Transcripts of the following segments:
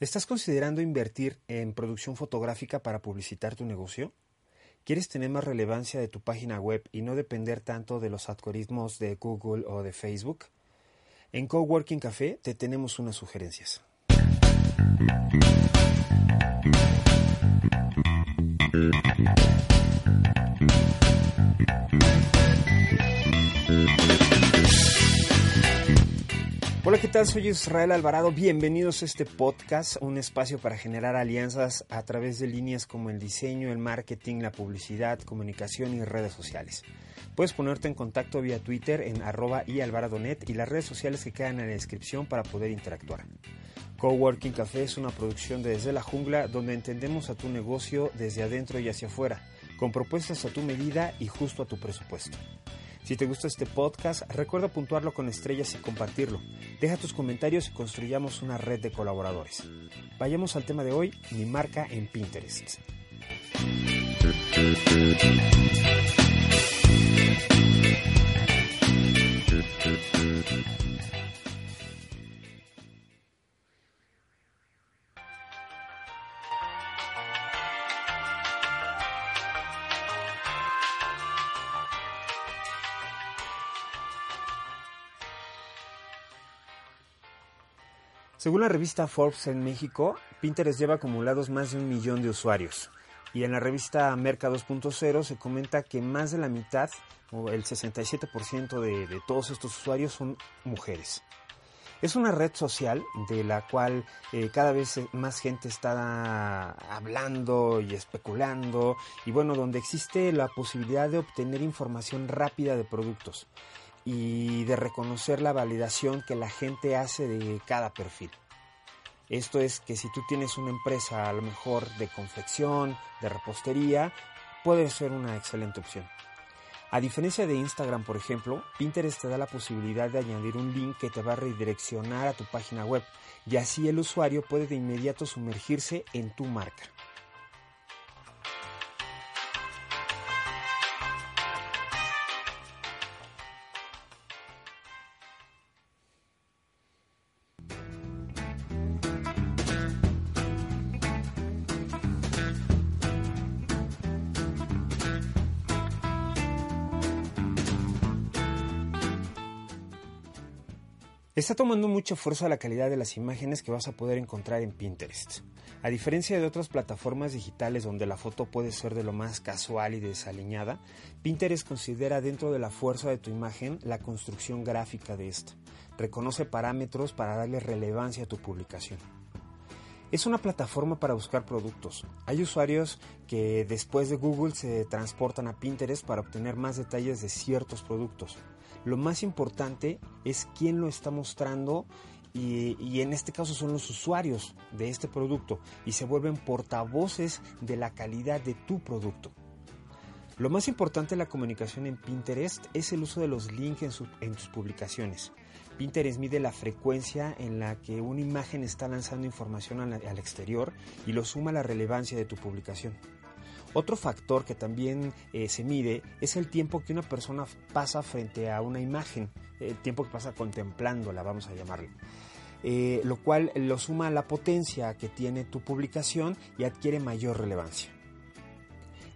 ¿Estás considerando invertir en producción fotográfica para publicitar tu negocio? ¿Quieres tener más relevancia de tu página web y no depender tanto de los algoritmos de Google o de Facebook? En Coworking Café te tenemos unas sugerencias. Hola, ¿qué tal? Soy Israel Alvarado. Bienvenidos a este podcast, un espacio para generar alianzas a través de líneas como el diseño, el marketing, la publicidad, comunicación y redes sociales. Puedes ponerte en contacto vía Twitter en arroba y y las redes sociales que quedan en la descripción para poder interactuar. Coworking Café es una producción de Desde la Jungla donde entendemos a tu negocio desde adentro y hacia afuera, con propuestas a tu medida y justo a tu presupuesto. Si te gusta este podcast, recuerda puntuarlo con estrellas y compartirlo. Deja tus comentarios y construyamos una red de colaboradores. Vayamos al tema de hoy, mi marca en Pinterest. Según la revista Forbes en México, Pinterest lleva acumulados más de un millón de usuarios. Y en la revista Merca 2.0 se comenta que más de la mitad, o el 67% de, todos estos usuarios son mujeres. Es una red social de la cual eh, cada vez más gente está hablando y especulando y bueno, donde existe la posibilidad de obtener información rápida de productos y de reconocer la validación que la gente hace de cada perfil. Esto es que si tú tienes una empresa a lo mejor de confección, de repostería, puede ser una excelente opción. A diferencia de Instagram, por ejemplo, Pinterest te da la posibilidad de añadir un link que te va a redireccionar a tu página web y así el usuario puede de inmediato sumergirse en tu marca. Está tomando mucha fuerza la calidad de las imágenes que vas a poder encontrar en Pinterest. A diferencia de otras plataformas digitales donde la foto puede ser de lo más casual y desaliñada, Pinterest considera dentro de la fuerza de tu imagen la construcción gráfica de esta. Reconoce parámetros para darle relevancia a tu publicación. Es una plataforma para buscar productos. Hay usuarios que después de Google se transportan a Pinterest para obtener más detalles de ciertos productos. Lo más importante es quién lo está mostrando y, en este caso son los usuarios de este producto y se vuelven portavoces de la calidad de tu producto. Lo más importante de la comunicación en Pinterest es el uso de los links en, en tus publicaciones. Pinterest mide la frecuencia en la que una imagen está lanzando información al, exterior y lo suma a la relevancia de tu publicación. Otro factor que también eh, se mide es el tiempo que una persona pasa frente a una imagen, el tiempo que pasa contemplándola, vamos a llamarle. Eh, lo cual lo suma a la potencia que tiene tu publicación y adquiere mayor relevancia.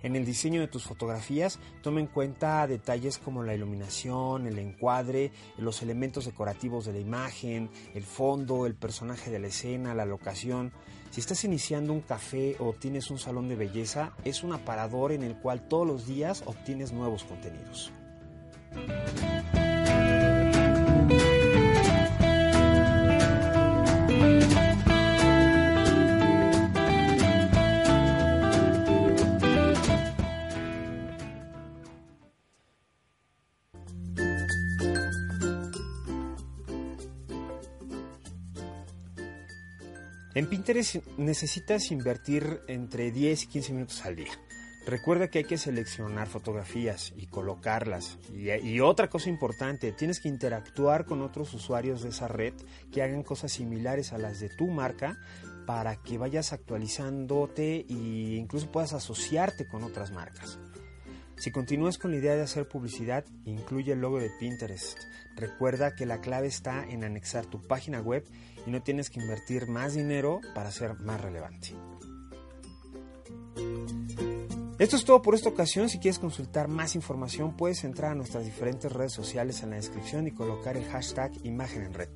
En el diseño de tus fotografías, toma en cuenta detalles como la iluminación, el encuadre, los elementos decorativos de la imagen, el fondo, el personaje de la escena, la locación. Si estás iniciando un café o tienes un salón de belleza, es un aparador en el cual todos los días obtienes nuevos contenidos. En Pinterest necesitas invertir entre 10 y 15 minutos al día. Recuerda que hay que seleccionar fotografías y colocarlas. Y, otra cosa importante, tienes que interactuar con otros usuarios de esa red que hagan cosas similares a las de tu marca para que vayas actualizándote e incluso puedas asociarte con otras marcas. Si continúas con la idea de hacer publicidad, incluye el logo de Pinterest. Recuerda que la clave está en anexar tu página web y no tienes que invertir más dinero para ser más relevante. Esto es todo por esta ocasión. Si quieres consultar más información, puedes entrar a nuestras diferentes redes sociales en la descripción y colocar el hashtag imagen en red.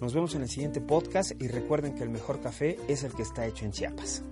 Nos vemos en el siguiente podcast y recuerden que el mejor café es el que está hecho en Chiapas.